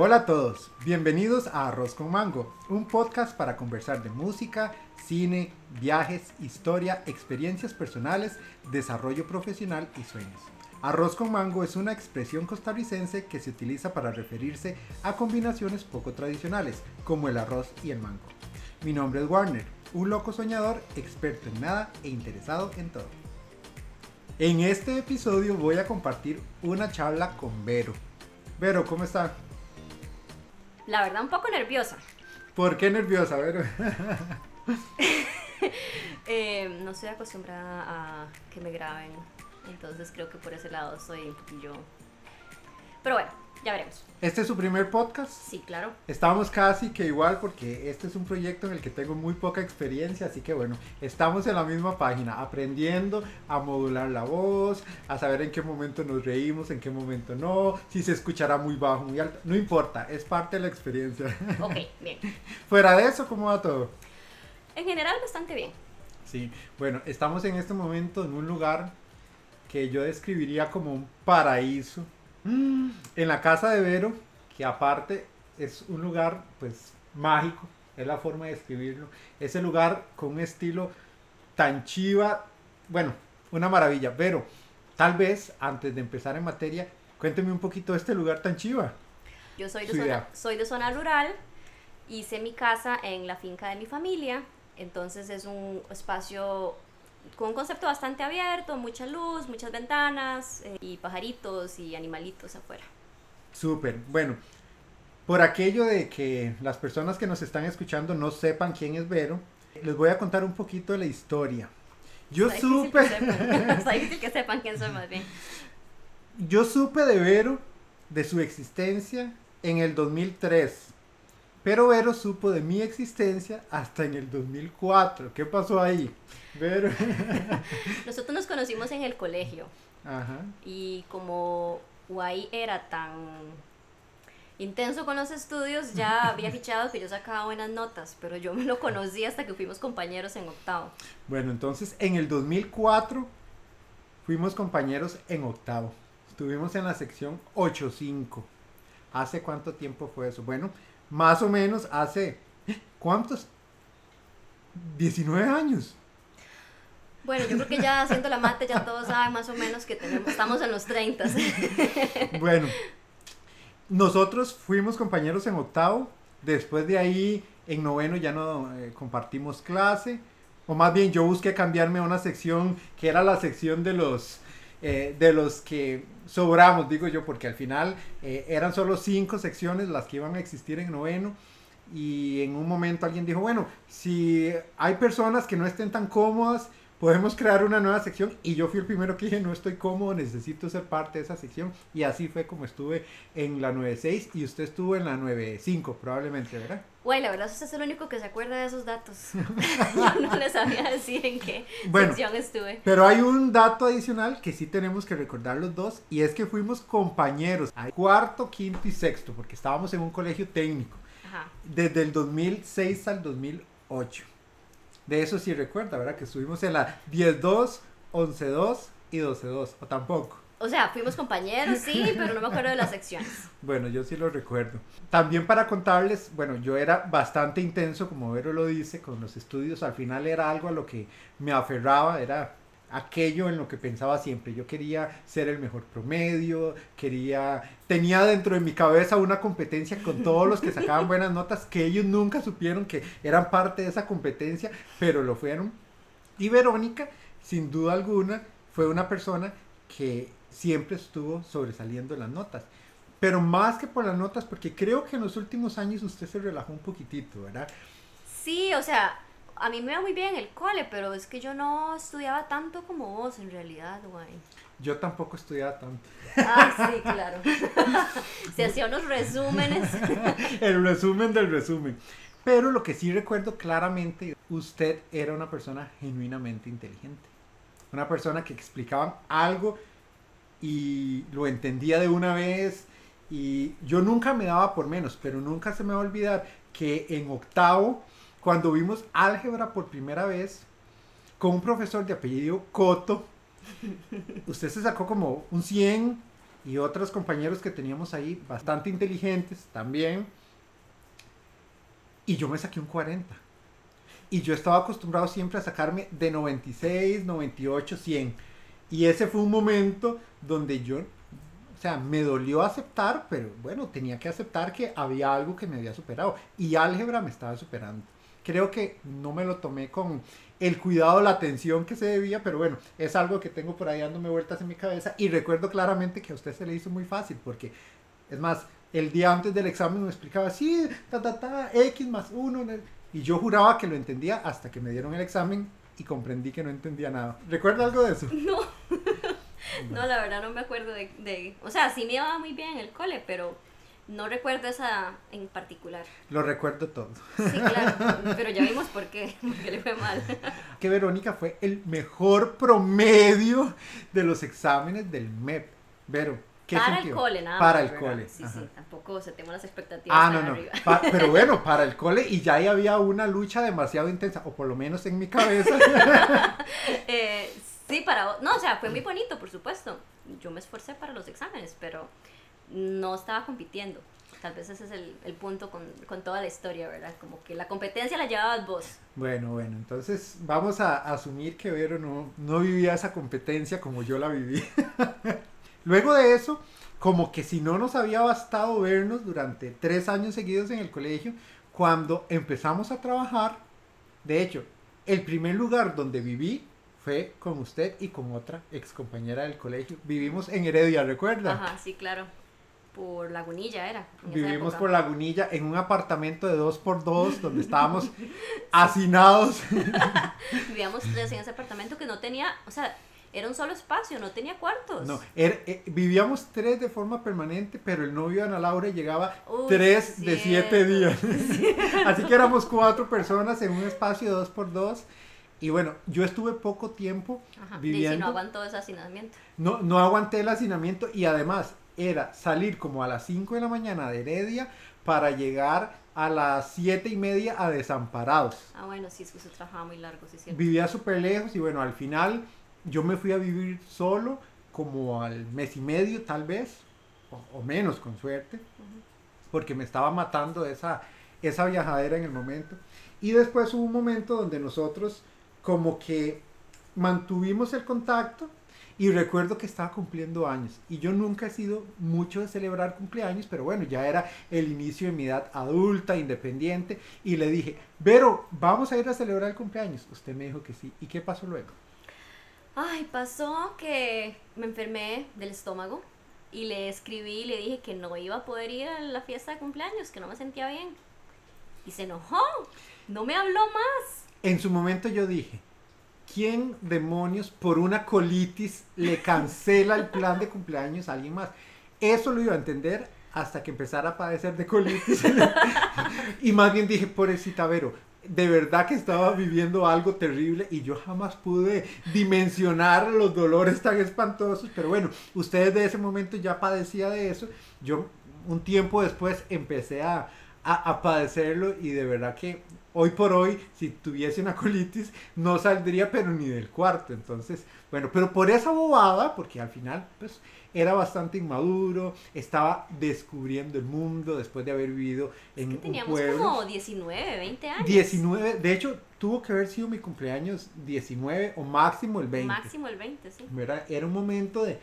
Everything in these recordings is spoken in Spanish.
Hola a todos, bienvenidos a Arroz con Mango, un podcast para conversar de música, cine, viajes, historia, experiencias personales, desarrollo profesional y sueños. Arroz con mango es una expresión costarricense que se utiliza para referirse a combinaciones poco tradicionales, como el arroz y el mango. Mi nombre es Warner, un loco soñador, experto en nada e interesado en todo. En este episodio voy a compartir una charla con Vero. Vero, ¿cómo está? La verdad, un poco nerviosa. ¿Por qué nerviosa, Vero? Eh, no estoy acostumbrada a que me graben, entonces creo que por ese lado soy un poquillo... Pero bueno, ya veremos. ¿Este es su primer podcast? Sí, claro. Estamos casi que igual porque este es un proyecto en el que tengo muy poca experiencia, así que bueno, estamos en la misma página, aprendiendo a modular la voz, a saber en qué momento nos reímos, en qué momento no, si se escuchará muy bajo, muy alto, no importa, es parte de la experiencia. Ok, bien. Fuera de eso, ¿cómo va todo? En general, bastante bien. Sí, bueno, estamos en este momento en un lugar que yo describiría como un paraíso. En la casa de Vero, que aparte es un lugar pues mágico, es la forma de describirlo. Ese lugar con un estilo tan chiva, bueno, una maravilla. Vero, tal vez antes de empezar en materia, cuénteme un poquito de este lugar tan chiva. Yo soy de, zona, soy de zona rural, hice mi casa en la finca de mi familia, entonces es un espacio con un concepto bastante abierto, mucha luz, muchas ventanas eh, y pajaritos y animalitos afuera. Súper, bueno, por aquello de que las personas que nos están escuchando no sepan quién es Vero, les voy a contar un poquito de la historia. Yo Está supe, Está difícil que sepan quién soy más bien. yo supe de Vero, de su existencia en el 2003. Pero Vero supo de mi existencia hasta en el 2004. ¿Qué pasó ahí? Vero. Nosotros nos conocimos en el colegio Ajá. y como Guay era tan intenso con los estudios, ya había fichado que yo sacaba buenas notas, pero yo me lo conocí hasta que fuimos compañeros en octavo. Bueno, entonces en el 2004 fuimos compañeros en octavo. Estuvimos en la sección 8.5. ¿Hace cuánto tiempo fue eso? Bueno, más o menos hace... ¿Cuántos? 19 años. Bueno, yo creo que ya haciendo la mate ya todos saben más o menos que tenemos, estamos en los 30. Bueno, nosotros fuimos compañeros en octavo. Después de ahí, en noveno ya no eh, compartimos clase. O más bien, yo busqué cambiarme a una sección que era la sección de los, eh, de los que sobramos, digo yo, porque al final eh, eran solo cinco secciones las que iban a existir en noveno. Y en un momento alguien dijo, bueno, si hay personas que no estén tan cómodas, podemos crear una nueva sección. Y yo fui el primero que dije, no estoy cómodo, necesito ser parte de esa sección. Y así fue como estuve en la 9.6 y usted estuvo en la 9.5 probablemente, ¿verdad? Güey, la verdad usted es el único que se acuerda de esos datos. yo no les sabía decir en qué Bueno. sección estuve. Pero hay un dato adicional que sí tenemos que recordar los dos y es que fuimos compañeros a cuarto, quinto y sexto porque estábamos en un colegio técnico Ajá. desde el 2006 al 2008. De eso sí recuerda, ¿verdad? Que estuvimos en la 10.2, 11.2 y 12.2 o tampoco. O sea, fuimos compañeros, sí, pero no me acuerdo de las secciones. Bueno, yo sí lo recuerdo. También para contarles, bueno, yo era bastante intenso, como Vero lo dice, con los estudios. Al final era algo a lo que me aferraba, era aquello en lo que pensaba siempre. Yo quería ser el mejor promedio, quería, tenía dentro de mi cabeza una competencia con todos los que sacaban buenas notas, que ellos nunca supieron que eran parte de esa competencia, pero lo fueron. Y Verónica, sin duda alguna, fue una persona que siempre estuvo sobresaliendo en las notas. Pero más que por las notas, porque creo que en los últimos años usted se relajó un poquitito, ¿verdad? Sí, o sea, a mí me va muy bien el cole, pero es que yo no estudiaba tanto como vos en realidad, güey. Yo tampoco estudiaba tanto. Ah, sí, claro. Se hacía unos resúmenes. El resumen del resumen. Pero lo que sí recuerdo claramente, usted era una persona genuinamente inteligente. Una persona que explicaba algo y lo entendía de una vez. Y yo nunca me daba por menos, pero nunca se me va a olvidar que en octavo, cuando vimos álgebra por primera vez, con un profesor de apellido Coto, usted se sacó como un 100 y otros compañeros que teníamos ahí, bastante inteligentes también. Y yo me saqué un 40. Y yo estaba acostumbrado siempre a sacarme de 96, 98, 100. Y ese fue un momento donde yo, o sea, me dolió aceptar, pero bueno, tenía que aceptar que había algo que me había superado. Y álgebra me estaba superando. Creo que no me lo tomé con el cuidado, la atención que se debía, pero bueno, es algo que tengo por ahí dándome vueltas en mi cabeza. Y recuerdo claramente que a usted se le hizo muy fácil, porque es más, el día antes del examen me explicaba, sí, ta, ta, ta, X más 1. Y yo juraba que lo entendía hasta que me dieron el examen y comprendí que no entendía nada. ¿Recuerda algo de eso? No. no, la verdad no me acuerdo de, de, O sea, sí me iba muy bien en el cole, pero no recuerdo esa en particular. Lo recuerdo todo. Sí, claro, pero ya vimos por qué, porque le fue mal. Que Verónica fue el mejor promedio de los exámenes del MEP. Vero, para el cole, nada Para el cole. Sí, sí, tampoco se tengo las expectativas. Ah, no, no. pero bueno, para el cole y ya ahí había una lucha demasiado intensa, o por lo menos en mi cabeza. eh, sí, para. No, o sea, fue muy bonito, por supuesto. Yo me esforcé para los exámenes, pero no estaba compitiendo. Tal vez ese es el, el punto con, con, toda la historia, ¿verdad? Como que la competencia la llevabas vos. Bueno, bueno, entonces vamos a asumir que Vero no, no vivía esa competencia como yo la viví. Luego de eso, como que si no nos había bastado vernos durante tres años seguidos en el colegio, cuando empezamos a trabajar, de hecho, el primer lugar donde viví fue con usted y con otra ex compañera del colegio. Vivimos en Heredia, ¿recuerda? Ajá, sí, claro. Por Lagunilla era. Vivimos por Lagunilla en un apartamento de dos por dos donde estábamos hacinados. Vivíamos tres en ese apartamento que no tenía, o sea, era un solo espacio, no tenía cuartos. No, eh, vivíamos tres de forma permanente, pero el novio de Ana Laura llegaba tres de siete días. Así que éramos cuatro personas en un espacio de dos por dos. Y bueno, yo estuve poco tiempo viviendo. Y no aguantó ese hacinamiento. No, no aguanté el hacinamiento y además era salir como a las 5 de la mañana de Heredia para llegar a las siete y media a Desamparados. Ah, bueno, sí, es que se trabajaba muy largo, sí, sí. Vivía súper lejos y bueno, al final yo me fui a vivir solo como al mes y medio tal vez, o, menos con suerte, porque me estaba matando esa, esa viajadera en el momento. Y después hubo un momento donde nosotros como que mantuvimos el contacto y recuerdo que estaba cumpliendo años. Y yo nunca he sido mucho de celebrar cumpleaños, pero bueno, ya era el inicio de mi edad adulta, independiente. Y le dije, Vero, vamos a ir a celebrar el cumpleaños. Usted me dijo que sí. ¿Y qué pasó luego? Ay, pasó que me enfermé del estómago y le escribí y le dije que no iba a poder ir a la fiesta de cumpleaños, que no me sentía bien. Y se enojó, no me habló más. En su momento yo dije, ¿quién demonios por una colitis le cancela el plan de cumpleaños a alguien más? Eso lo iba a entender hasta que empezara a padecer de colitis. y más bien dije, pobrecita Vero, de verdad que estaba viviendo algo terrible y yo jamás pude dimensionar los dolores tan espantosos, pero bueno, ustedes de ese momento ya padecía de eso, yo un tiempo después empecé a, a, padecerlo y de verdad que hoy por hoy, si tuviese una colitis, no saldría pero ni del cuarto, entonces, bueno, pero por esa bobada, porque al final, pues era bastante inmaduro, estaba descubriendo el mundo después de haber vivido en es que teníamos como 19, 20 años. 19, de hecho, tuvo que haber sido mi cumpleaños 19 o máximo el 20. Máximo el 20, sí. Era, era un momento de,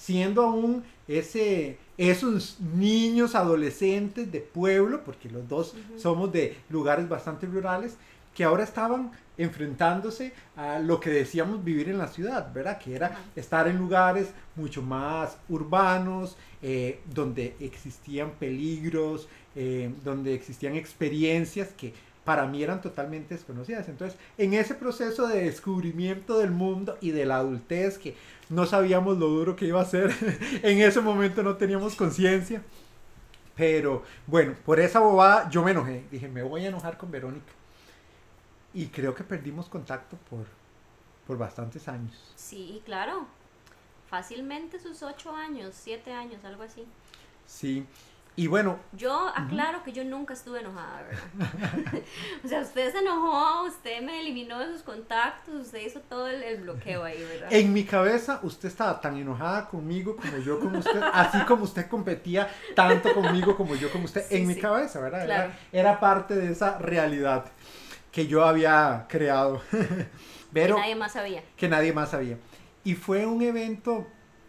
siendo aún ese, esos niños adolescentes de pueblo, porque los dos somos de lugares bastante rurales, que ahora estaban enfrentándose a lo que decíamos vivir en la ciudad, ¿verdad? Que era estar en lugares mucho más urbanos, eh, donde existían peligros, eh, donde existían experiencias que para mí eran totalmente desconocidas. Entonces, en ese proceso de descubrimiento del mundo y de la adultez, que no sabíamos lo duro que iba a ser, en ese momento no teníamos conciencia. Pero bueno, por esa bobada yo me enojé. Dije, me voy a enojar con Verónica y creo que perdimos contacto por, por bastantes años. Sí, claro. Fácilmente sus ocho años, siete años, algo así. Sí. Y bueno. Yo aclaro que yo nunca estuve enojada, ¿verdad? o sea, usted se enojó, usted me eliminó de sus contactos, usted hizo todo el, bloqueo ahí, ¿verdad? En mi cabeza, usted estaba tan enojada conmigo como yo con usted, así como usted competía tanto conmigo como yo con usted, en mi cabeza, ¿verdad? Era, era, parte de esa realidad que yo había creado. Pero, que nadie más sabía. Que nadie más sabía. Y fue un evento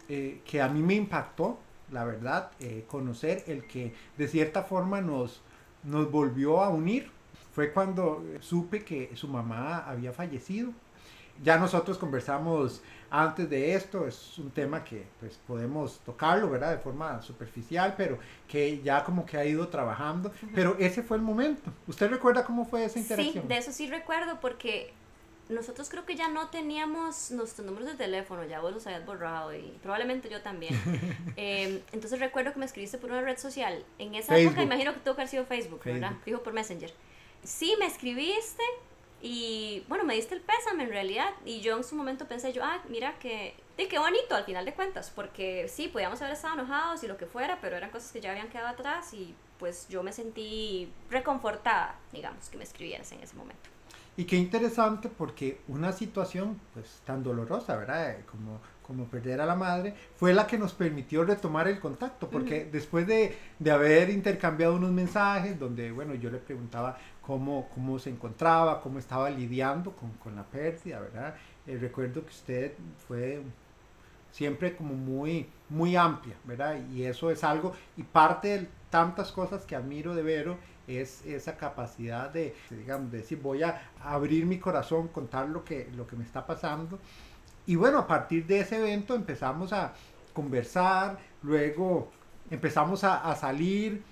eh, que a mí me impactó la verdad, eh, conocer el que de cierta forma nos, nos volvió a unir. Fue cuando supe que su mamá había fallecido. Ya nosotros conversamos antes de esto, es un tema que pues podemos tocarlo, ¿verdad? De forma superficial, pero que ya como que ha ido trabajando. Pero ese fue el momento. ¿Usted recuerda cómo fue esa interacción? Sí, de eso sí recuerdo porque nosotros creo que ya no teníamos nuestros números de teléfono, ya vos los habías borrado y probablemente yo también. Em, entonces recuerdo que me escribiste por una red social. En esa época imagino que tuvo que haber sido Facebook, ¿verdad? Dijo por Messenger. Sí, me escribiste y bueno, me diste el pésame en realidad. Y yo en su momento pensé yo, ah, mira que, de qué bonito al final de cuentas, porque sí, podíamos haber estado enojados y lo que fuera, pero eran cosas que ya habían quedado atrás y pues yo me sentí reconfortada, digamos, que me escribieras en ese momento. Y qué interesante porque una situación pues tan dolorosa, ¿verdad? Como, como perder a la madre, fue la que nos permitió retomar el contacto, porque después de, de, haber intercambiado unos mensajes donde, bueno, yo le preguntaba cómo, cómo se encontraba, cómo estaba lidiando con, con la pérdida, ¿verdad? Eh, recuerdo que usted fue siempre como muy, muy amplia, ¿verdad? Y eso es algo, y parte de tantas cosas que admiro de Vero, es esa capacidad de, digamos, de decir, voy a abrir mi corazón, contar lo que, lo que me está pasando. Y bueno, a partir de ese evento empezamos a conversar, luego empezamos a, salir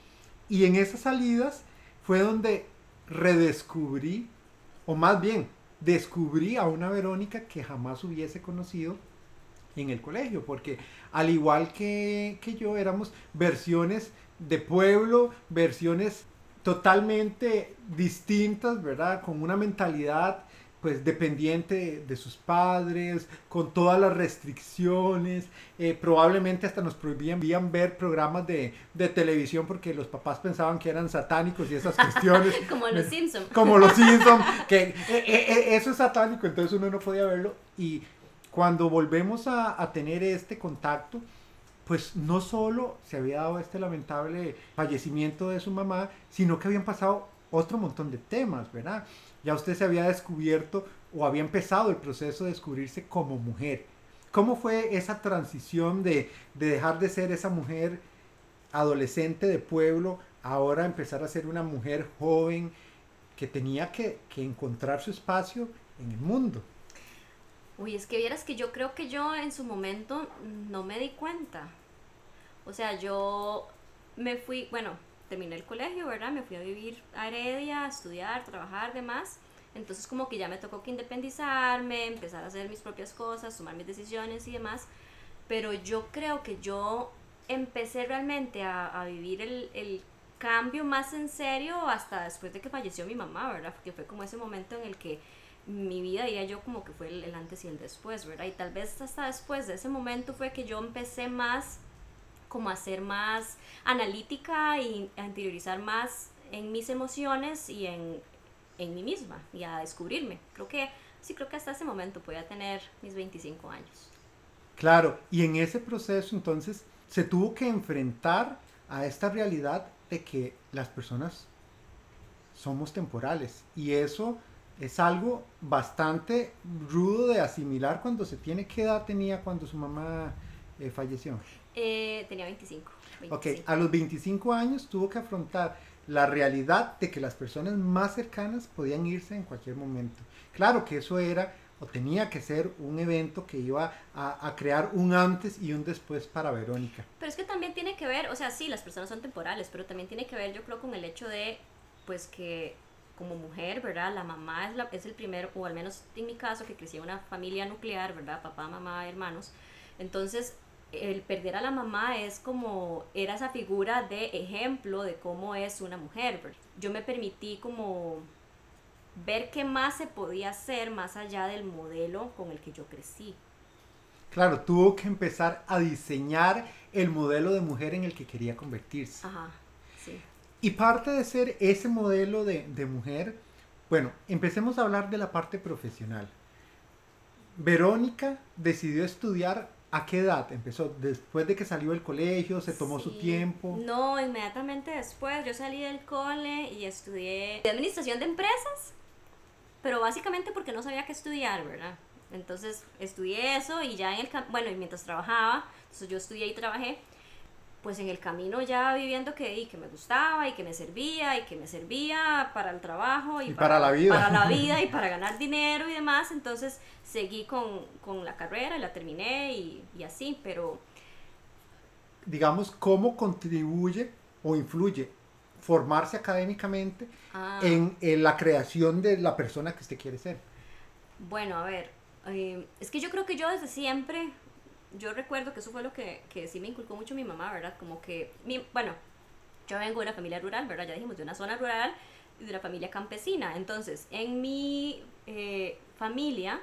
y en esas salidas fue donde redescubrí, o más bien, descubrí a una Verónica que jamás hubiese conocido en el colegio, porque al igual que, que yo éramos versiones de pueblo, versiones totalmente distintas, ¿verdad? Con una mentalidad pues dependiente de sus padres, con todas las restricciones, eh, probablemente hasta nos prohibían ver programas de, de, televisión porque los papás pensaban que eran satánicos y esas cuestiones. como los Simpsons. Como los Simpsons, que eh, eh, eso es satánico, entonces uno no podía verlo. Y cuando volvemos a, a tener este contacto, pues no solo se había dado este lamentable fallecimiento de su mamá, sino que habían pasado otro montón de temas, ¿verdad? Ya usted se había descubierto o había empezado el proceso de descubrirse como mujer. ¿Cómo fue esa transición de, dejar de ser esa mujer adolescente de pueblo, ahora empezar a ser una mujer joven que tenía que, que encontrar su espacio en el mundo? Uy, es que vieras que yo creo que yo en su momento no me di cuenta. O sea, yo me fui, bueno, terminé el colegio, ¿verdad? Me fui a vivir a Heredia, a estudiar, trabajar, demás. Entonces como que ya me tocó que independizarme, empezar a hacer mis propias cosas, tomar mis decisiones y demás. Pero yo creo que yo empecé realmente a, vivir el, cambio más en serio hasta después de que falleció mi mamá, ¿verdad? Porque fue como ese momento en el que mi vida, diría yo, como que fue el antes y el después, ¿verdad? Y tal vez hasta después de ese momento fue que yo empecé más como a ser más analítica y a interiorizar más en mis emociones y en, en mí misma y a descubrirme. Creo que sí, creo que hasta ese momento podía tener mis 25 años. Claro, y en ese proceso entonces se tuvo que enfrentar a esta realidad de que las personas somos temporales y eso es algo bastante rudo de asimilar cuando se tiene qué edad tenía cuando su mamá eh, falleció. Eh, tenía 25, Ok, a los 25 años tuvo que afrontar la realidad de que las personas más cercanas podían irse en cualquier momento. Claro que eso era o tenía que ser un evento que iba a, a, crear un antes y un después para Verónica. Pero es que también tiene que ver, o sea, sí, las personas son temporales, pero también tiene que ver, yo creo, con el hecho de, pues que como mujer, ¿verdad? La mamá es, la, es el primero, o al menos en mi caso, que crecí en una familia nuclear, ¿verdad? Papá, mamá, hermanos. Entonces, el perder a la mamá es como, era esa figura de ejemplo de cómo es una mujer. Yo me permití como ver qué más se podía hacer más allá del modelo con el que yo crecí. claro, tuvo que empezar a diseñar el modelo de mujer en el que quería convertirse. Ajá, sí. Y parte de ser ese modelo de, de mujer, bueno, empecemos a hablar de la parte profesional. Verónica decidió estudiar ¿A qué edad empezó? ¿Después de que salió del colegio? ¿Se tomó su Sí. tiempo? No, inmediatamente después. Yo salí del cole y estudié administración de empresas, pero básicamente porque no sabía qué estudiar, ¿verdad? Entonces estudié eso y ya en el bueno, y mientras trabajaba, entonces yo estudié y trabajé, pues en el camino ya viviendo que, y que me gustaba y que me servía y que me servía para el trabajo y, Y para la vida. Para la vida y para ganar dinero y demás, entonces seguí con, con la carrera y la terminé y, y así, pero Digamos, ¿cómo contribuye o influye formarse académicamente ah, en, en la creación de la persona que usted quiere ser? Bueno, a ver, eh, es que yo creo que yo desde siempre, yo recuerdo que eso fue lo que, que sí me inculcó mucho mi mamá, ¿verdad? Como que, mi, bueno, yo vengo de una familia rural, ¿verdad? Ya dijimos, de una zona rural y de una familia campesina. Entonces, en mi eh, familia,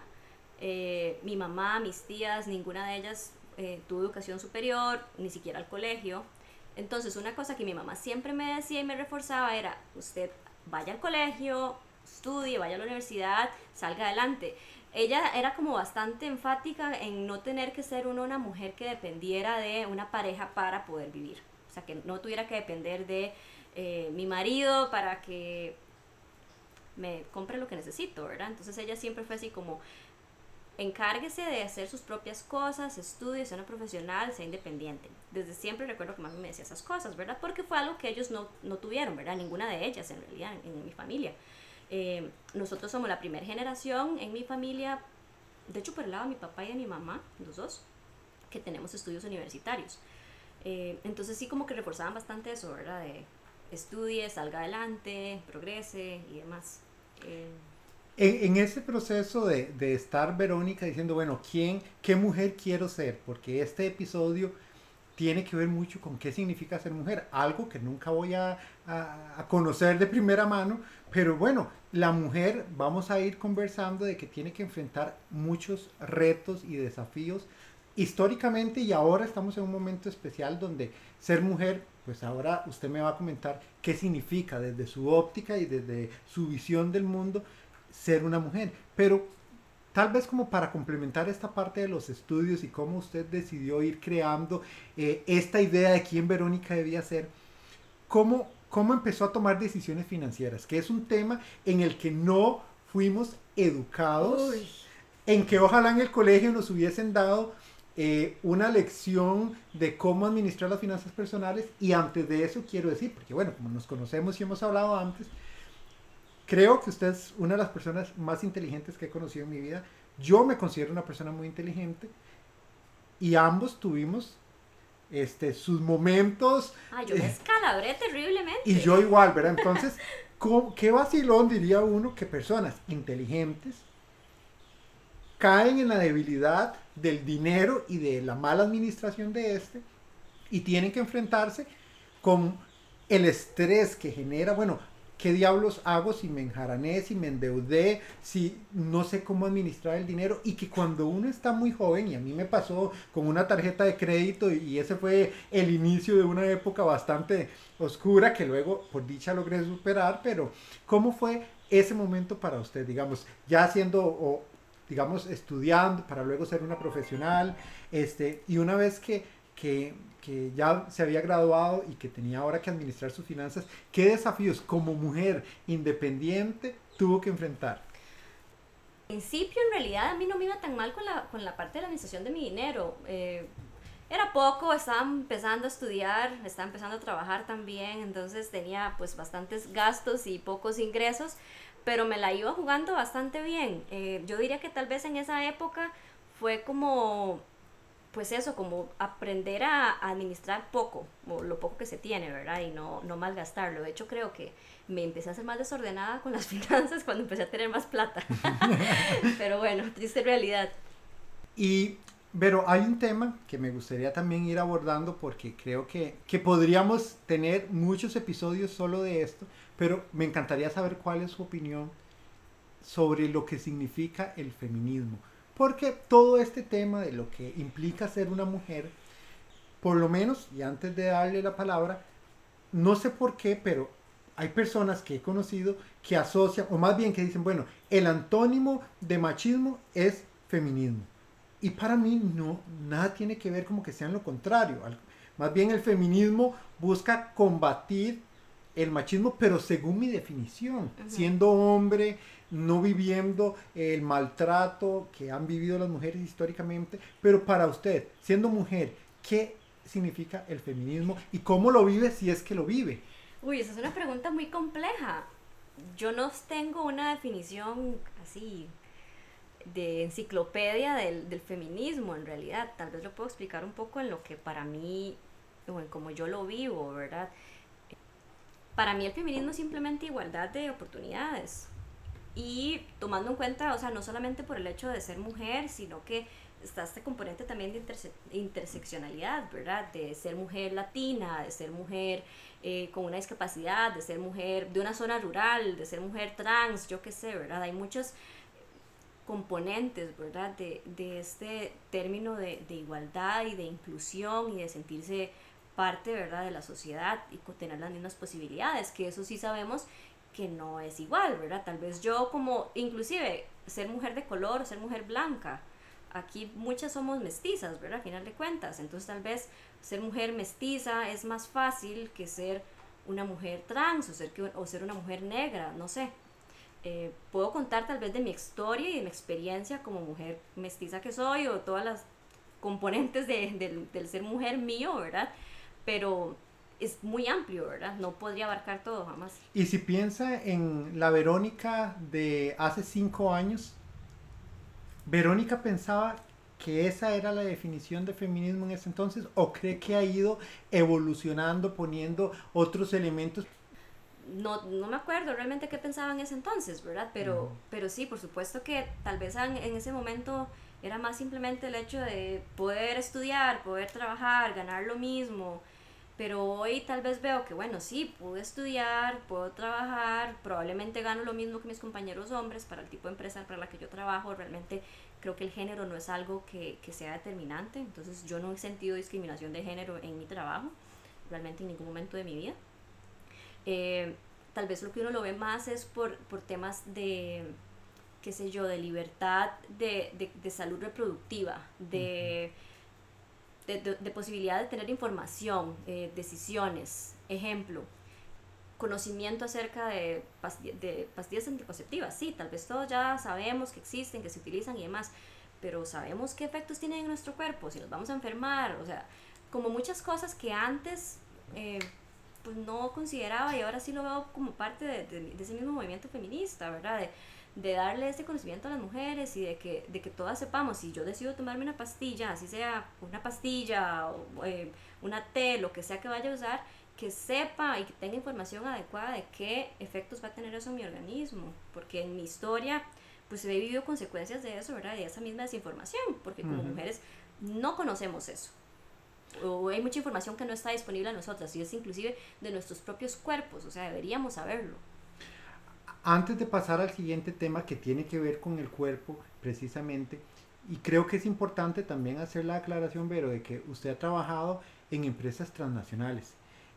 eh, mi mamá, mis tías, ninguna de ellas eh, tuvo educación superior, ni siquiera al colegio. Entonces, una cosa que mi mamá siempre me decía y me reforzaba era, usted vaya al colegio, estudie, vaya a la universidad, salga adelante. Ella era como bastante enfática en no tener que ser uno una mujer que dependiera de una pareja para poder vivir. O sea, que no tuviera que depender de eh, mi marido para que me compre lo que necesito, ¿verdad? Entonces ella siempre fue así como, encárguese de hacer sus propias cosas, estudie, sea una profesional, sea independiente. Desde siempre recuerdo que mami me decía esas cosas, ¿verdad? Porque fue algo que ellos no, no tuvieron, ¿verdad? Ninguna de ellas en realidad en, en mi familia. Eh, nosotros somos la primera generación en mi familia, de hecho por el lado de mi papá y de mi mamá, los dos, que tenemos estudios universitarios. Eh, entonces sí como que reforzaban bastante eso, ¿verdad? De estudie, salga adelante, progrese y demás. Eh, En, en ese proceso de, de estar Verónica diciendo, bueno, ¿quién, qué mujer quiero ser? Porque este episodio tiene que ver mucho con qué significa ser mujer, algo que nunca voy a, a- a conocer de primera mano, pero bueno, la mujer vamos a ir conversando de que tiene que enfrentar muchos retos y desafíos históricamente y ahora estamos en un momento especial donde ser mujer, pues ahora usted me va a comentar qué significa desde su óptica y desde su visión del mundo ser una mujer, pero tal vez como para complementar esta parte de los estudios y cómo usted decidió ir creando eh, esta idea de quién Verónica debía ser, ¿cómo, ¿cómo empezó a tomar decisiones financieras? Que es un tema en el que no fuimos educados, Uy. en que ojalá en el colegio nos hubiesen dado eh, una lección de cómo administrar las finanzas personales y antes de eso quiero decir, porque bueno, como nos conocemos y hemos hablado antes, creo que usted es una de las personas más inteligentes que he conocido en mi vida. Yo me considero una persona muy inteligente y ambos tuvimos este, sus momentos Ay, yo me escalabré terriblemente. y yo igual, ¿verdad? Entonces, ¿cómo- ¿qué vacilón diría uno que personas inteligentes caen en la debilidad del dinero y de la mala administración de este y tienen que enfrentarse con el estrés que genera, bueno, ¿qué diablos hago si me enjarané, si me endeudé, si no sé cómo administrar el dinero? Y que cuando uno está muy joven, y a mí me pasó con una tarjeta de crédito, y ese fue el inicio de una época bastante oscura que luego, por dicha, logré superar, pero ¿cómo fue ese momento para usted, digamos, ya siendo, o, digamos, estudiando para luego ser una profesional, este, y una vez que, que, que ya se había graduado y que tenía ahora que administrar sus finanzas, ¿qué desafíos como mujer independiente tuvo que enfrentar? Al principio, en realidad, a mí no me iba tan mal con la, con la parte de la administración de mi dinero. Eh, era poco, estaba empezando a estudiar, estaba empezando a trabajar también, entonces tenía pues bastantes gastos y pocos ingresos, pero me la iba jugando bastante bien. Eh, yo diría que tal vez en esa época fue como, pues eso, como aprender a administrar poco, o lo poco que se tiene, ¿verdad? Y no, no malgastarlo. De hecho, creo que me empecé a ser más desordenada con las finanzas cuando empecé a tener más plata. Pero bueno, triste realidad. Y, pero hay un tema que me gustaría también ir abordando porque creo que, que podríamos tener muchos episodios solo de esto, pero me encantaría saber cuál es su opinión sobre lo que significa el feminismo. Porque todo este tema de lo que implica ser una mujer, por lo menos, y antes de darle la palabra, no sé por qué, pero hay personas que he conocido que asocian, o más bien que dicen, bueno, el antónimo de machismo es feminismo. Y para mí no, nada tiene que ver como que sea lo contrario. Más bien el feminismo busca combatir el machismo, pero según mi definición, siendo hombre, no viviendo el maltrato que han vivido las mujeres históricamente, pero para usted, siendo mujer, ¿qué significa el feminismo y cómo lo vive si es que lo vive? Uy, esa es una pregunta muy compleja. Yo no tengo una definición así de enciclopedia del, feminismo en realidad. Tal vez lo puedo explicar un poco en lo que para mí, o en como yo lo vivo, ¿verdad? Para mí el feminismo es simplemente igualdad de oportunidades. Y tomando en cuenta, o sea, no solamente por el hecho de ser mujer, sino que está este componente también de interseccionalidad, ¿verdad? De ser mujer latina, de ser mujer eh, con una discapacidad, de ser mujer de una zona rural, de ser mujer trans, yo qué sé, ¿verdad? Hay muchos componentes, ¿verdad? De, de este término de, de, igualdad y de inclusión y de sentirse parte, ¿verdad? De la sociedad y tener las mismas posibilidades, que eso sí sabemos que no es igual, ¿verdad? Tal vez yo como, inclusive, ser mujer de color, ser mujer blanca, aquí muchas somos mestizas, ¿verdad? A final de cuentas, entonces tal vez ser mujer mestiza es más fácil que ser una mujer trans o ser, o ser una mujer negra, no sé. Eh, puedo contar tal vez de mi historia y de mi experiencia como mujer mestiza que soy o todas las componentes de, del ser mujer mío, ¿verdad? pero es muy amplio, ¿verdad? No podría abarcar todo jamás. Y si piensa en la Verónica de hace cinco años, Verónica pensaba que esa era la definición de feminismo en ese entonces o cree que ha ido evolucionando, poniendo otros elementos. No, no me acuerdo realmente qué pensaba en ese entonces, ¿verdad? Pero, pero sí, por supuesto que tal vez en, en ese momento era más simplemente el hecho de poder estudiar, poder trabajar, ganar lo mismo, pero hoy tal vez veo que, bueno, sí, pude estudiar, puedo trabajar, probablemente gano lo mismo que mis compañeros hombres para el tipo de empresa para la que yo trabajo, realmente creo que el género no es algo que, que sea determinante, entonces yo no he sentido discriminación de género en mi trabajo, realmente en ningún momento de mi vida. Eh, tal vez lo que uno lo ve más es por, por temas de, qué sé yo, de libertad, de, de, de salud reproductiva, de de, posibilidad de tener información, eh, decisiones, ejemplo, conocimiento acerca de, de pastillas anticonceptivas. Sí, tal vez todos ya sabemos que existen, que se utilizan y demás, pero sabemos qué efectos tienen en nuestro cuerpo, si nos vamos a enfermar, o sea, como muchas cosas que antes eh, pues no consideraba y ahora sí lo veo como parte de, de ese mismo movimiento feminista, ¿verdad? De, de darle este conocimiento a las mujeres y de que, de que todas sepamos, si yo decido tomarme una pastilla, así sea una pastilla o eh, una té, lo que sea que vaya a usar, que sepa y que tenga información adecuada de qué efectos va a tener eso en mi organismo, porque en mi historia pues he vivido consecuencias de eso, ¿verdad? De esa misma desinformación, porque como mujeres no conocemos eso. O hay mucha información que no está disponible a nosotras, y es inclusive de nuestros propios cuerpos, o sea, deberíamos saberlo. Antes de pasar al siguiente tema que tiene que ver con el cuerpo precisamente, y creo que es importante también hacer la aclaración, Vero, de que usted ha trabajado en empresas transnacionales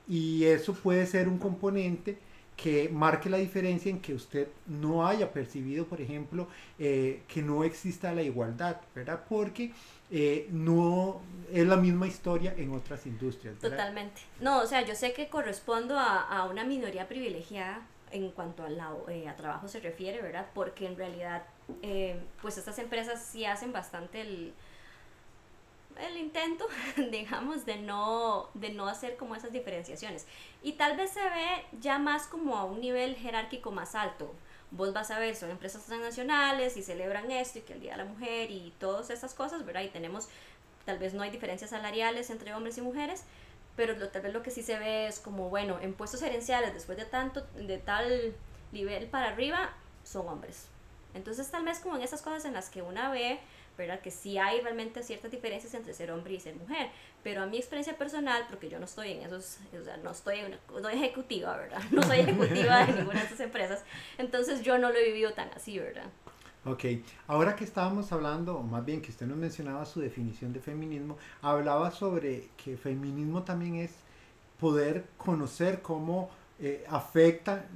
y eso puede ser un componente que marque la diferencia en que usted no haya percibido, por ejemplo, eh, que no exista la igualdad, ¿verdad? Porque eh, no es la misma historia en otras industrias. Totalmente. No, o sea, yo sé que correspondo a una minoría privilegiada en cuanto a, la, eh, a trabajo se refiere, ¿verdad? Porque en realidad, eh, pues estas empresas sí hacen bastante el, el intento, digamos, de no, de no hacer como esas diferenciaciones. Y tal vez se ve ya más como a un nivel jerárquico más alto. Vos vas a ver, son empresas transnacionales y celebran esto y que el Día de la Mujer y todas esas cosas, ¿verdad? Y tenemos, tal vez no hay diferencias salariales entre hombres y mujeres, pero lo, tal vez lo que sí se ve es como, bueno, en puestos gerenciales, después de, tanto, de tal nivel para arriba, son hombres. Entonces tal vez como en esas cosas en las que una ve, ¿verdad? Que sí hay realmente ciertas diferencias entre ser hombre y ser mujer, pero a mi experiencia personal, porque yo no estoy en esos, o sea, no estoy no ejecutiva, ¿verdad? No soy ejecutiva de ninguna de estas empresas, entonces yo no lo he vivido tan así, ¿verdad? Ok, ahora que estábamos hablando, o más bien que usted nos mencionaba su definición de feminismo, hablaba sobre que feminismo también es poder conocer cómo eh, afecta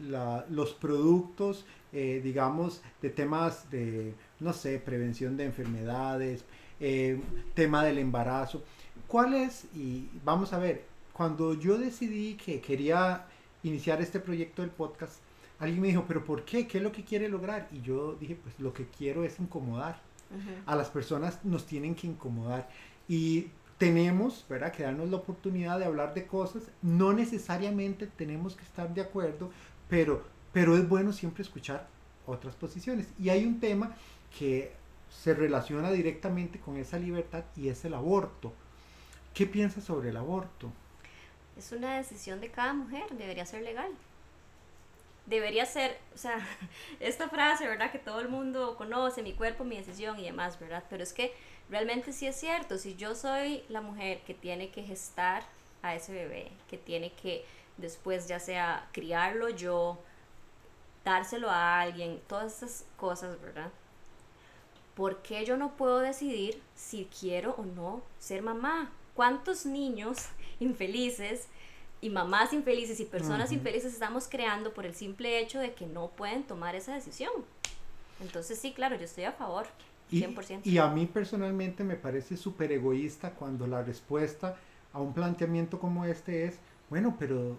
los productos, eh, digamos, de temas de, no sé, prevención de enfermedades, eh, tema del embarazo. ¿Cuál es? Y vamos a ver, cuando yo decidí que quería iniciar este proyecto del podcast, alguien me dijo, pero ¿por qué? ¿Qué es lo que quiere lograr? Y yo dije, pues lo que quiero es incomodar. A las personas nos tienen que incomodar. Y tenemos, ¿verdad?, que darnos la oportunidad de hablar de cosas. No necesariamente tenemos que estar de acuerdo, pero, pero es bueno siempre escuchar otras posiciones. Y hay un tema que se relaciona directamente con esa libertad y es el aborto. ¿Qué piensas sobre el aborto? Es una decisión de cada mujer, debería ser legal. Debería ser, o sea, esta frase, ¿verdad? Que todo el mundo conoce, mi cuerpo, mi decisión y demás, ¿verdad? Pero es que realmente sí es cierto, si yo soy la mujer que tiene que gestar a ese bebé, que tiene que después ya sea criarlo yo, dárselo a alguien, todas esas cosas, ¿verdad? ¿Por qué yo no puedo decidir si quiero o no ser mamá? ¿Cuántos niños infelices y mamás infelices y personas infelices estamos creando por el simple hecho de que no pueden tomar esa decisión? Entonces sí, claro, yo estoy a favor. Y, a mí personalmente me parece súper egoísta cuando la respuesta a un planteamiento como este es, bueno, pero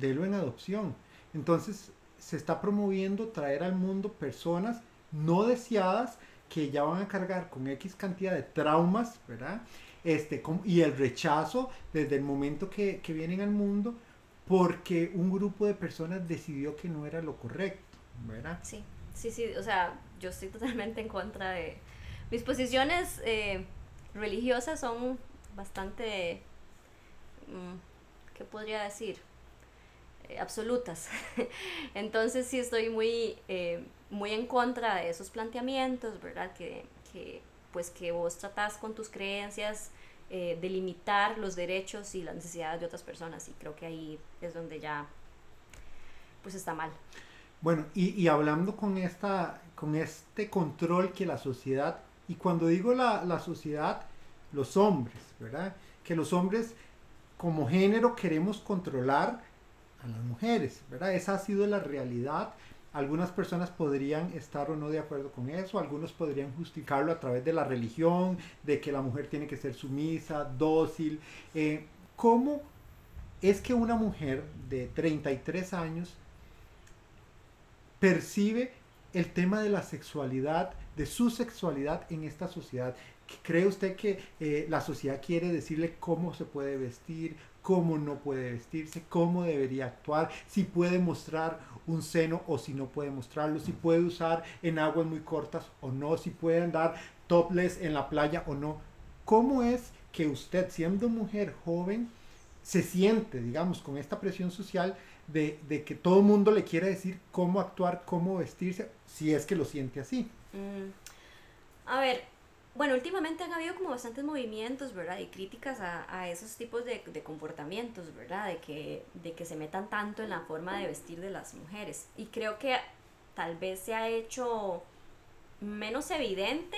délo en adopción. Entonces se está promoviendo traer al mundo personas no deseadas que ya van a cargar con X cantidad de traumas, ¿verdad? Este, y el rechazo desde el momento que, que vienen al mundo porque un grupo de personas decidió que no era lo correcto, ¿verdad? Sí, sí, sí, o sea, yo estoy totalmente en contra de, mis posiciones eh, religiosas son bastante, mm, ¿qué podría decir? Eh, absolutas. Entonces sí estoy muy, eh, muy en contra de esos planteamientos, ¿verdad? Que, que pues que vos tratás con tus creencias de limitar los derechos y las necesidades de otras personas y creo que ahí es donde ya pues está mal. Bueno, y, y hablando con, esta, con este control que la sociedad y cuando digo la, la sociedad, los hombres, ¿verdad? Que los hombres como género queremos controlar a las mujeres, ¿verdad? Esa ha sido la realidad. Algunas personas podrían estar o no de acuerdo con eso, algunos podrían justificarlo a través de la religión, de que la mujer tiene que ser sumisa, dócil. Eh, ¿Cómo es que una mujer de 33 años percibe el tema de la sexualidad, de su sexualidad en esta sociedad. ¿Cree usted que eh, la sociedad quiere decirle cómo se puede vestir, cómo no puede vestirse, cómo debería actuar, si puede mostrar un seno o si no puede mostrarlo, si puede usar en aguas muy cortas o no, si puede andar topless en la playa o no? ¿Cómo es que usted, siendo mujer joven, se siente, digamos, con esta presión social de, que todo el mundo le quiere decir cómo actuar, cómo vestirse, si es que lo siente así. Mm. A ver, bueno, últimamente han habido como bastantes movimientos, ¿verdad? Y críticas a, esos tipos de, de, comportamientos, ¿verdad? De que, de que se metan tanto en la forma de vestir de las mujeres. Y creo que tal vez se ha hecho menos evidente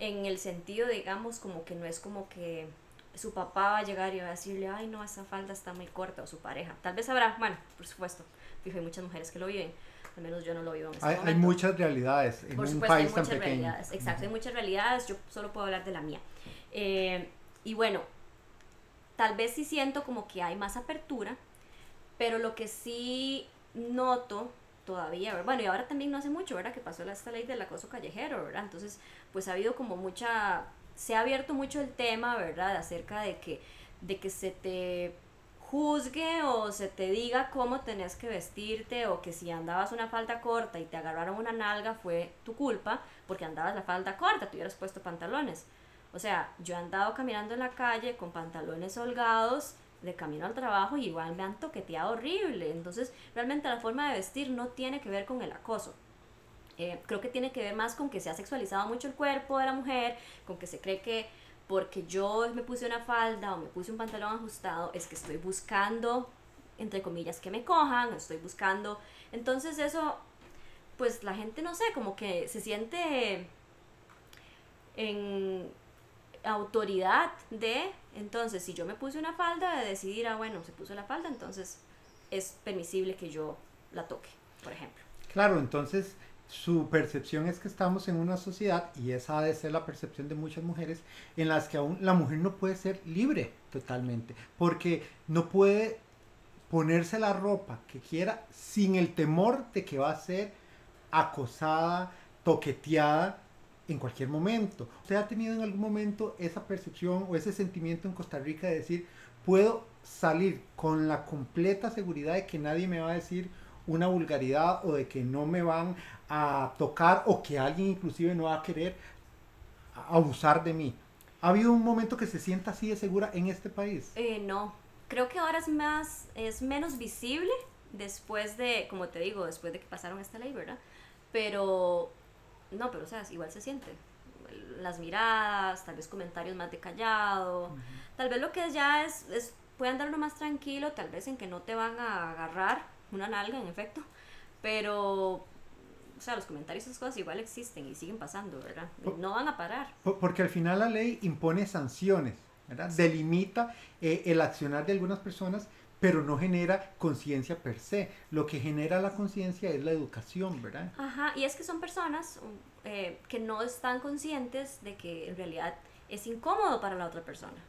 en el sentido, digamos, como que no es como que su papá va a llegar y va a decirle, ay, no, esa falda está muy corta, o su pareja. Tal vez habrá, bueno, por supuesto, fijo, hay muchas mujeres que lo viven, al menos yo no lo vivo en este hay, momento. Hay muchas realidades en un país hay muchas tan realidades, exacto, hay muchas realidades, yo solo puedo hablar de la mía. Eh, y bueno, tal vez sí siento como que hay más apertura, pero lo que sí noto todavía, bueno, y ahora también no hace mucho, ¿verdad? Que pasó esta ley del acoso callejero, ¿verdad? Entonces, pues ha habido como mucha se ha abierto mucho el tema, ¿verdad? Acerca de que, de que se te juzgue o se te diga cómo tenés que vestirte o que si andabas una falda corta y te agarraron una nalga fue tu culpa porque andabas la falda corta, te hubieras puesto pantalones. O sea, yo he andado caminando en la calle con pantalones holgados de camino al trabajo y igual me han toqueteado horrible. Entonces, realmente la forma de vestir no tiene que ver con el acoso. Eh, creo que tiene que ver más con que se ha sexualizado mucho el cuerpo de la mujer, con que se cree que porque yo me puse una falda o me puse un pantalón ajustado es que estoy buscando, entre comillas, que me cojan, estoy buscando. Entonces eso, pues la gente, no sé, como que se siente en autoridad de, entonces, si yo me puse una falda, de decidir, ah, bueno, se puso la falda, entonces es permisible que yo la toque, por ejemplo. Claro, entonces su percepción es que estamos en una sociedad, y esa ha de ser la percepción de muchas mujeres, en las que aún la mujer no puede ser libre totalmente, porque no puede ponerse la ropa que quiera sin el temor de que va a ser acosada, toqueteada en cualquier momento. ¿Usted ha tenido en algún momento esa percepción o ese sentimiento en Costa Rica de decir, puedo salir con la completa seguridad de que nadie me va a decir una vulgaridad o de que no me van a tocar o que alguien inclusive no va a querer abusar de mí. ¿Ha habido un momento que se sienta así de segura en este país? Eh, no, creo que ahora es más, es menos visible después de, como te digo, después de que pasaron esta ley, ¿verdad? Pero, no, pero o sea, igual se siente. Las miradas, tal vez comentarios más de callado, tal vez lo que ya es, es puede andar uno más tranquilo, tal vez en que no te van a agarrar una nalga, en efecto, pero, o sea, los comentarios y esas cosas igual existen y siguen pasando, ¿verdad? no van a parar. Porque al final la ley impone sanciones, ¿verdad? Delimita eh, el accionar de algunas personas, pero no genera conciencia per se. Lo que genera la conciencia es la educación, ¿verdad? Ajá, y es que son personas eh, que no están conscientes de que en realidad es incómodo para la otra persona.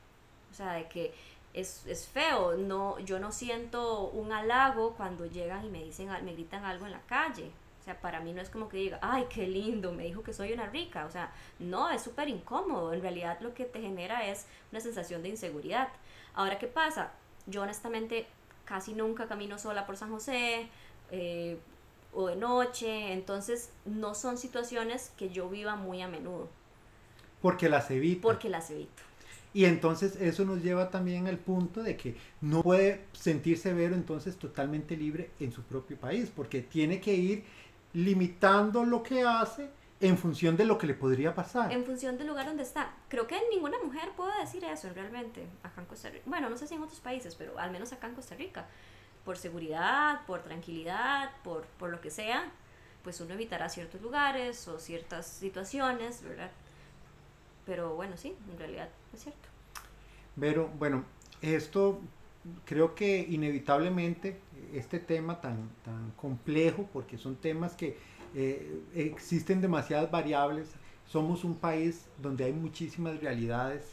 O sea, de que es, es, feo. No, yo no siento un halago cuando llegan y me dicen, me gritan algo en la calle. O sea, para mí no es como que diga, ay, qué lindo, me dijo que soy una rica. O sea, no, es súper incómodo. En realidad lo que te genera es una sensación de inseguridad. Ahora, ¿qué pasa? Yo honestamente casi nunca camino sola por San José eh, o de noche. Entonces, no son situaciones que yo viva muy a menudo. Porque las evito. Porque las evito. Y entonces eso nos lleva también al punto de que no puede sentirse Vero entonces totalmente libre en su propio país, porque tiene que ir limitando lo que hace en función de lo que le podría pasar. En función del lugar donde está. Creo que ninguna mujer puede decir eso realmente acá en Costa Rica. Bueno, no sé si en otros países, pero al menos acá en Costa Rica. Por seguridad, por tranquilidad, por, por lo que sea, pues uno evitará ciertos lugares o ciertas situaciones, ¿verdad? Pero bueno, sí, en realidad es cierto. Pero bueno, esto creo que inevitablemente este tema tan, tan complejo, porque son temas que eh, existen demasiadas variables, somos un país donde hay muchísimas realidades,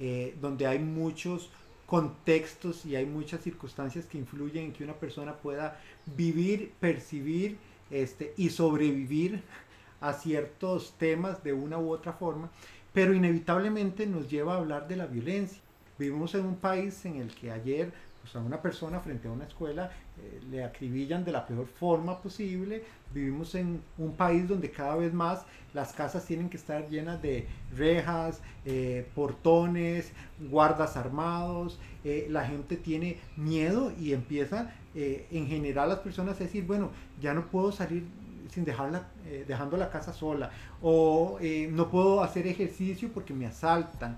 eh, donde hay muchos contextos y hay muchas circunstancias que influyen en que una persona pueda vivir, percibir este, y sobrevivir a ciertos temas de una u otra forma pero inevitablemente nos lleva a hablar de la violencia. Vivimos en un país en el que ayer pues, a una persona frente a una escuela eh, le acribillan de la peor forma posible. Vivimos en un país donde cada vez más las casas tienen que estar llenas de rejas, eh, portones, guardas armados. Eh, la gente tiene miedo y empieza en general las personas a decir, bueno, ya no puedo salir sin dejarla, eh, dejando la casa sola, o eh, no puedo hacer ejercicio porque me asaltan.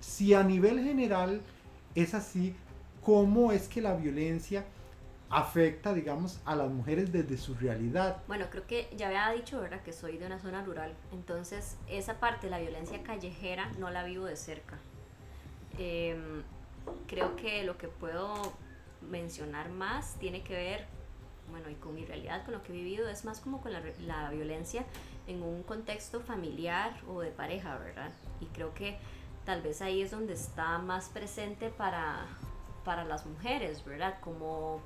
Si a nivel general es así, ¿cómo es que la violencia afecta, digamos, a las mujeres desde su realidad? Bueno, creo que ya había dicho, ¿verdad?, que soy de una zona rural, entonces esa parte la violencia callejera no la vivo de cerca. Em, creo que lo que puedo mencionar más tiene que ver bueno, y con mi realidad, con lo que he vivido, es más como con la, la violencia en un contexto familiar o de pareja, ¿verdad? Y creo que tal vez ahí es donde está más presente para, para las mujeres, ¿verdad? Como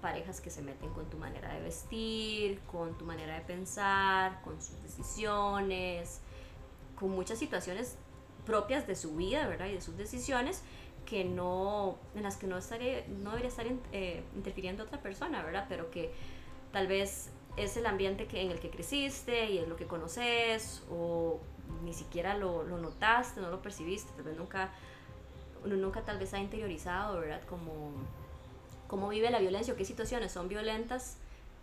parejas que se meten con tu manera de vestir, con tu manera de pensar, con sus decisiones, con muchas situaciones propias de su vida, ¿verdad? Y de sus decisiones que no, en las que no, estaré, no debería estar eh, interfiriendo otra persona, ¿verdad? Pero que tal vez es el ambiente que, en el que creciste y es lo que conoces o ni siquiera lo, lo notaste, no lo percibiste, tal vez nunca, nunca tal vez ha interiorizado, ¿verdad? Como cómo vive la violencia o qué situaciones son violentas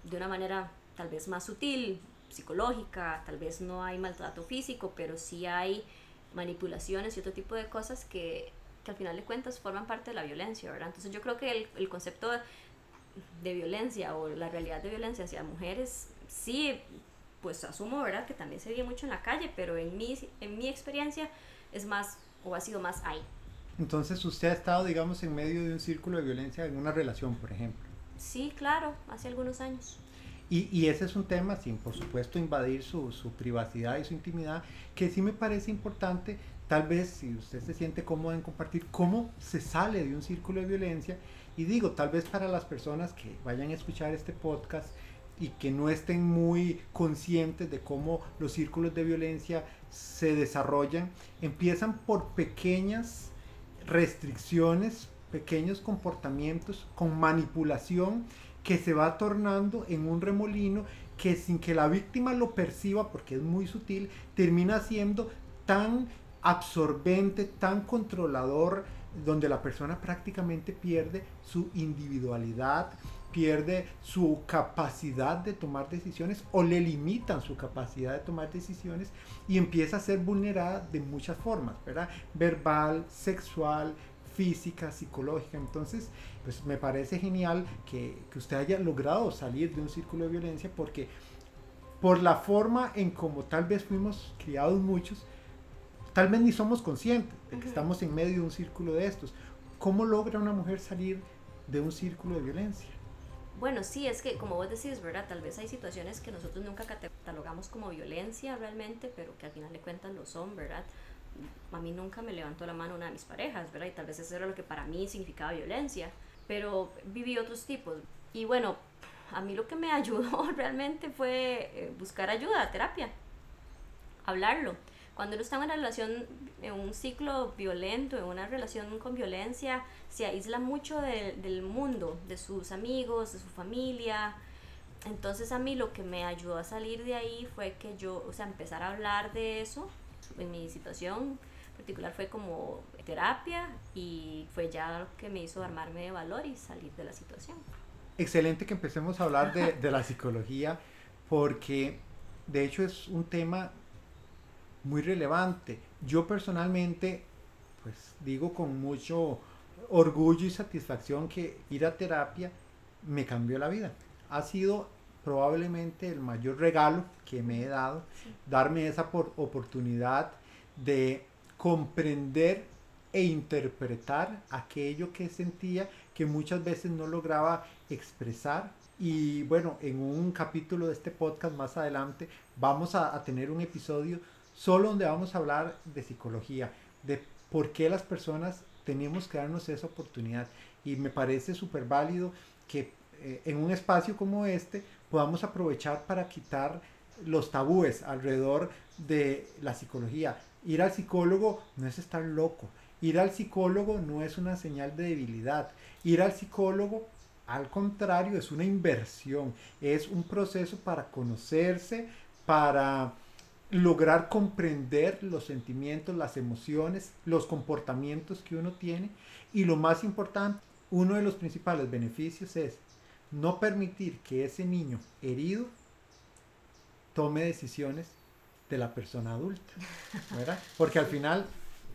de una manera tal vez más sutil, psicológica, tal vez no hay maltrato físico, pero sí hay manipulaciones y otro tipo de cosas que que al final de cuentas forman parte de la violencia, ¿verdad? Entonces yo creo que el, el concepto de, violencia o la realidad de violencia hacia mujeres sí, pues asumo, ¿verdad? Que también se vive mucho en la calle, pero en mi, en mi experiencia es más, o ha sido más ahí. Entonces usted ha estado, digamos, en medio de un círculo de violencia en una relación, por ejemplo. Sí, claro, hace algunos años. Y, y ese es un tema, sin por supuesto invadir su, su privacidad y su intimidad, que sí me parece importante, tal vez si usted se siente cómodo en compartir cómo se sale de un círculo de violencia. Y digo, tal vez para las personas que vayan a escuchar este podcast y que no estén muy conscientes de cómo los círculos de violencia se desarrollan, empiezan por pequeñas restricciones, pequeños comportamientos con manipulación que se va tornando en un remolino que sin que la víctima lo perciba, porque es muy sutil, termina siendo tan absorbente, tan controlador, donde la persona prácticamente pierde su individualidad, pierde su capacidad de tomar decisiones o le limitan su capacidad de tomar decisiones y empieza a ser vulnerada de muchas formas, ¿verdad? Verbal, sexual, física, psicológica. Entonces, pues me parece genial que, que usted haya logrado salir de un círculo de violencia porque por la forma en como tal vez fuimos criados muchos, tal vez ni somos conscientes de que estamos en medio de un círculo de estos. ¿Cómo logra una mujer salir de un círculo de violencia? Bueno, sí, es que como vos decís, ¿verdad? Tal vez hay situaciones que nosotros nunca catalogamos como violencia realmente, pero que al final de cuentas lo son, ¿verdad? A mí nunca me levantó la mano una de mis parejas, ¿verdad? Y tal vez eso era lo que para mí significaba violencia, pero viví otros tipos. Y bueno, a mí lo que me ayudó realmente fue eh, buscar ayuda, terapia, hablarlo cuando uno está en una relación, en un ciclo violento, en una relación con violencia, se aísla mucho del mundo, de sus amigos, de su familia. Entonces a mí lo que me ayudó a salir de ahí fue que yo, o sea, empezar a hablar de eso. En mi situación particular fue como terapia y fue ya lo que me hizo armarme de valor y salir de la situación. Excelente que empecemos a hablar de, de la psicología porque de hecho es un tema muy relevante. Yo personalmente, pues digo con mucho orgullo y satisfacción que ir a terapia me cambió la vida. Ha sido probablemente el mayor regalo que me he dado, darme esa oportunidad de comprender e interpretar aquello que sentía que muchas veces no lograba expresar. Y bueno, en un capítulo de este podcast más adelante vamos a, a tener un episodio solo donde vamos a hablar de psicología, de por qué las personas tenemos que darnos esa oportunidad. Y me parece súper válido que eh, en un espacio como este podamos aprovechar para quitar los tabúes alrededor de la psicología. Ir al psicólogo no es estar loco. Ir al psicólogo no es una señal de debilidad. Ir al psicólogo, al contrario, es una inversión. Es un proceso para conocerse, para lograr comprender los sentimientos, las emociones, los comportamientos que uno tiene y lo más importante, uno de los principales beneficios es no permitir que ese niño herido tome decisiones de la persona adulta, ¿verdad? Porque al final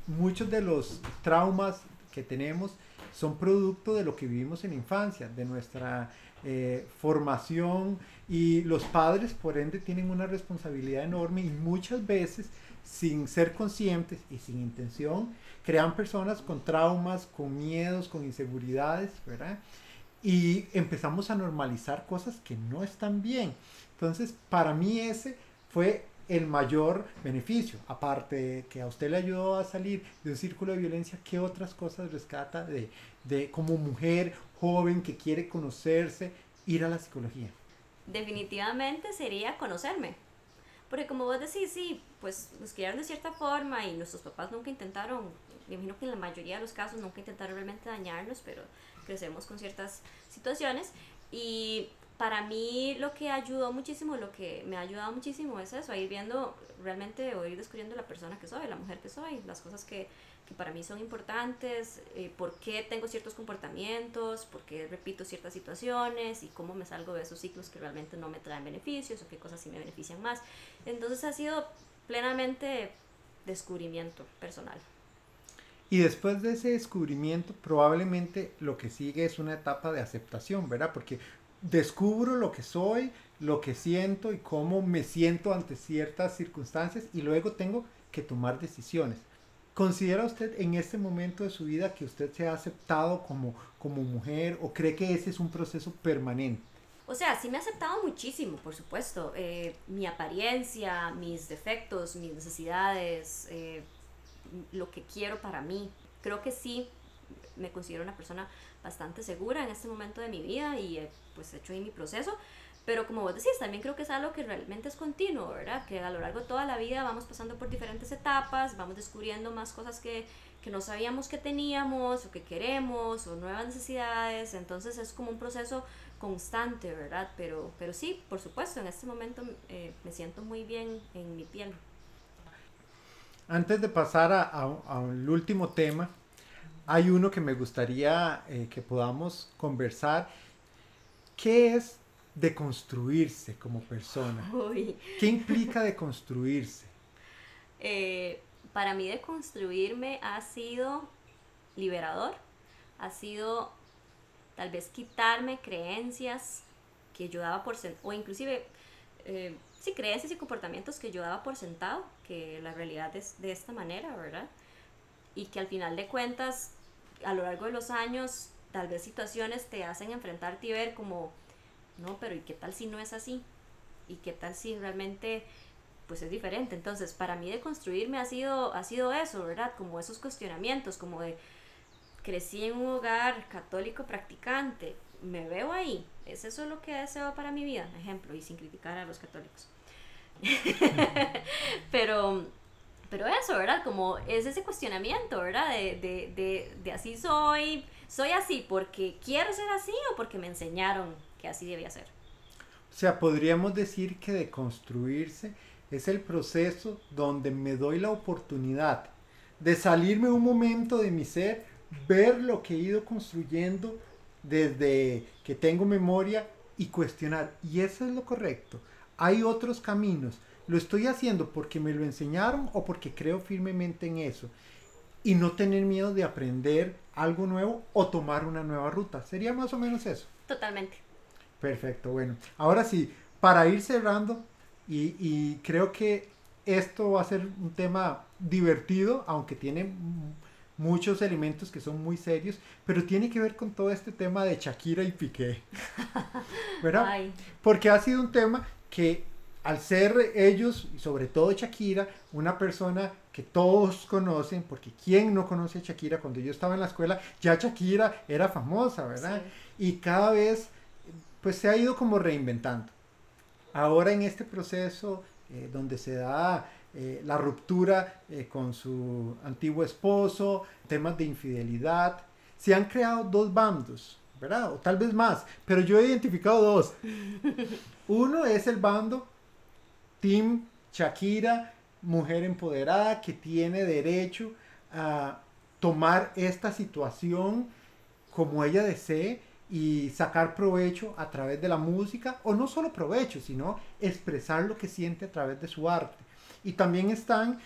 muchos de los traumas que tenemos son producto de lo que vivimos en la infancia, de nuestra eh, formación y los padres por ende tienen una responsabilidad enorme y muchas veces sin ser conscientes y sin intención crean personas con traumas, con miedos, con inseguridades, ¿verdad? Y empezamos a normalizar cosas que no están bien. Entonces, para mí ese fue el mayor beneficio. Aparte que a usted le ayudó a salir de un círculo de violencia, ¿qué otras cosas rescata de, de como mujer joven que quiere conocerse, ir a la psicología? Definitivamente sería conocerme. Porque como vos decís, sí, pues nos criaron de cierta forma y nuestros papás nunca intentaron, me imagino que en la mayoría de los casos nunca intentaron realmente dañarnos, pero crecemos con ciertas situaciones. Y para mí lo que ayudó muchísimo, lo que me ha ayudado muchísimo es eso, a ir viendo realmente o ir descubriendo la persona que soy, la mujer que soy, las cosas que, que para mí son importantes, eh, por qué tengo ciertos comportamientos, por qué repito ciertas situaciones y cómo me salgo de esos ciclos que realmente no me traen beneficios o qué cosas sí me benefician más. Entonces ha sido plenamente descubrimiento personal. Y después de ese descubrimiento, probablemente lo que sigue es una etapa de aceptación, ¿verdad? Porque descubro lo que soy, lo que siento y cómo me siento ante ciertas circunstancias y luego tengo que tomar decisiones. ¿Considera usted en este momento de su vida que usted se ha aceptado como, como mujer o cree que ese es un proceso permanente? O sea, sí me ha aceptado muchísimo, por supuesto. Eh, mi apariencia, mis defectos, mis necesidades, eh, lo que quiero para mí. Creo que sí me considero una persona bastante segura en este momento de mi vida y he pues hecho ahí mi proceso. Pero como vos decís, también creo que es algo que realmente es continuo, ¿verdad? Que a lo largo de toda la vida vamos pasando por diferentes etapas, vamos descubriendo más cosas que, que no sabíamos que teníamos o que queremos o nuevas necesidades. Entonces es como un proceso constante, ¿verdad? Pero, pero sí, por supuesto, en este momento eh, me siento muy bien en mi piel. Antes de pasar al último tema, hay uno que me gustaría eh, que podamos conversar. ¿Qué es deconstruirse como persona? ¿Qué implica deconstruirse? Eh, para mí deconstruirme ha sido liberador, ha sido tal vez quitarme creencias que yo daba por sentado, o inclusive, eh, sí, creencias y comportamientos que yo daba por sentado, que la realidad es de esta manera, ¿verdad? Y que al final de cuentas, a lo largo de los años, tal vez situaciones te hacen enfrentarte y ver como no, pero ¿y qué tal si no es así? ¿Y qué tal si realmente pues es diferente? Entonces, para mí de construirme ha sido, ha sido eso, ¿verdad? Como esos cuestionamientos, como de crecí en un hogar católico practicante, me veo ahí, ¿es eso lo que deseo para mi vida? Ejemplo, y sin criticar a los católicos. pero, pero eso, ¿verdad? Como es ese cuestionamiento, ¿verdad? De, de, de, de así soy, soy así porque quiero ser así o porque me enseñaron que así debía ser. O sea, podríamos decir que de construirse es el proceso donde me doy la oportunidad de salirme un momento de mi ser, ver lo que he ido construyendo desde que tengo memoria y cuestionar. Y eso es lo correcto. Hay otros caminos. Lo estoy haciendo porque me lo enseñaron o porque creo firmemente en eso. Y no tener miedo de aprender algo nuevo o tomar una nueva ruta. Sería más o menos eso. Totalmente. Perfecto, bueno. Ahora sí, para ir cerrando, y, creo que esto va a ser un tema divertido, aunque tiene muchos elementos que son muy serios, pero tiene que ver con todo este tema de Shakira y Piqué. ¿Verdad? Porque ha sido un tema que al ser ellos, y sobre todo Shakira, una persona que todos conocen, porque ¿quién no conoce a Shakira? Cuando yo estaba en la escuela, ya Shakira era famosa, ¿verdad? Y cada vez pues se ha ido como reinventando. Ahora en este proceso eh, donde se da eh, la ruptura eh, con su antiguo esposo, temas de infidelidad, se han creado dos bandos, ¿verdad? O tal vez más, pero yo he identificado dos. Uno es el bando Team Shakira, mujer empoderada que tiene derecho a tomar esta situación como ella desee y sacar provecho a través de la música, o no solo provecho, sino expresar lo que siente a través de su arte. Y también están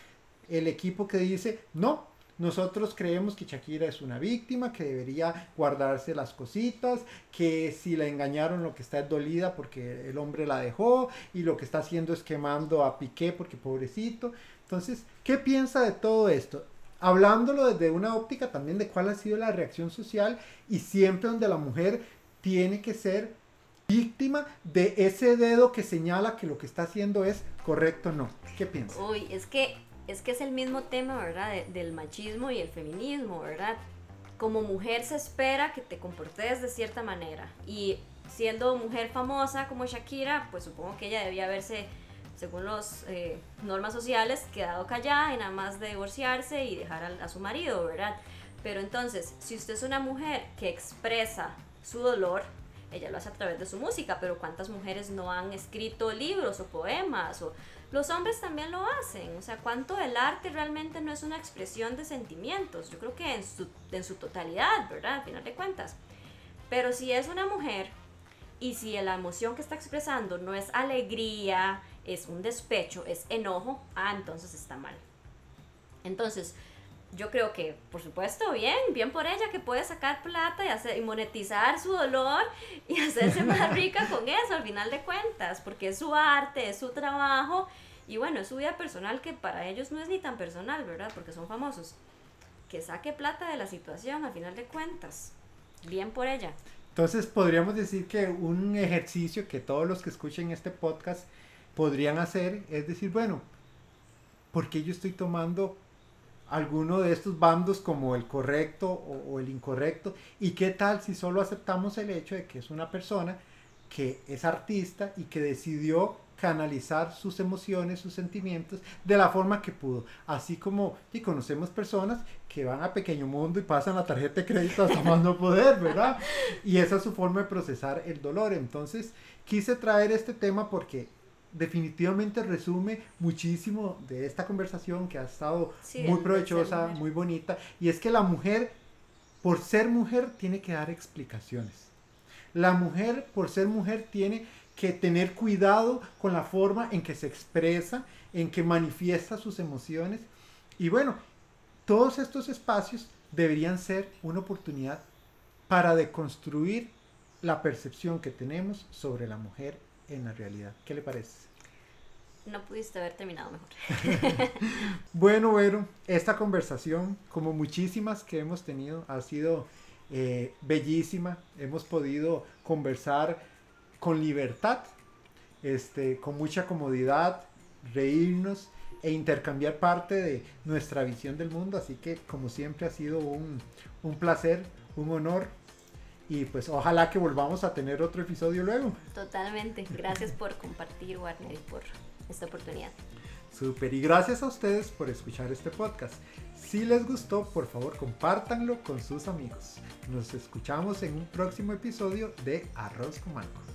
el equipo que dice, no, nosotros creemos que Shakira es una víctima, que debería guardarse las cositas, que si la engañaron lo que está es dolida porque el hombre la dejó y lo que está haciendo es quemando a Piqué porque pobrecito. Entonces, ¿qué piensa de todo esto? Hablándolo desde una óptica también de cuál ha sido la reacción social y siempre donde la mujer tiene que ser víctima de ese dedo que señala que lo que está haciendo es correcto o no. ¿Qué piensas? Uy, es que es que es el mismo tema, ¿verdad? del machismo y el feminismo, ¿verdad? Como mujer se espera que te comportes de cierta manera y siendo mujer famosa como Shakira, pues supongo que ella debía haberse según las eh, normas sociales, quedado callada y nada más de divorciarse y dejar a, su marido, ¿verdad? Pero entonces, si usted es una mujer que expresa su dolor, ella lo hace a través de su música, pero ¿cuántas mujeres no han escrito libros o poemas? O los hombres también lo hacen. O sea, ¿cuánto el arte realmente no es una expresión de sentimientos? Yo creo que en su, en su totalidad, ¿verdad? Al final de cuentas. Pero si es una mujer y si la emoción que está expresando no es alegría, es un despecho, es enojo, ah, entonces está mal. Entonces, yo creo que, por supuesto, bien, bien por ella que puede sacar plata y, hacer, y monetizar su dolor y hacerse más rica con eso al final de cuentas, porque es su arte, es su trabajo y bueno, es su vida personal que para ellos no es ni tan personal, ¿verdad? Porque son famosos. Que saque plata de la situación al final de cuentas. Bien por ella. Entonces podríamos decir que un ejercicio que todos los que escuchen este podcast podrían hacer es decir, bueno, ¿por qué yo estoy tomando alguno de estos bandos como el correcto o, el incorrecto? ¿Y qué tal si solo aceptamos el hecho de que es una persona que es artista y que decidió canalizar sus emociones, sus sentimientos de la forma que pudo. Así como y conocemos personas que van a Pequeño Mundo y pasan la tarjeta de crédito hasta más no poder, ¿verdad? Y esa es su forma de procesar el dolor. Entonces, quise traer este tema porque definitivamente resume muchísimo de esta conversación que ha estado muy provechosa, muy bonita. Y es que la mujer, por ser mujer, tiene que dar explicaciones. La mujer, por ser mujer, tiene que tener cuidado con la forma en que se expresa, en que manifiesta sus emociones. Y bueno, todos estos espacios deberían ser una oportunidad para deconstruir la percepción que tenemos sobre la mujer en la realidad. ¿Qué le parece? No pudiste haber terminado mejor. bueno, bueno, esta conversación, como muchísimas que hemos tenido, ha sido eh, bellísima. Hemos podido conversar con libertad, este, con mucha comodidad, reírnos e intercambiar parte de nuestra visión del mundo. Así que como siempre ha sido un, un placer, un honor y pues ojalá que volvamos a tener otro episodio luego. Totalmente. Gracias por compartir, Warner, y por esta oportunidad. Super, y gracias a ustedes por escuchar este podcast. Si les gustó, por favor compártanlo con sus amigos. Nos escuchamos en un próximo episodio de Arroz con.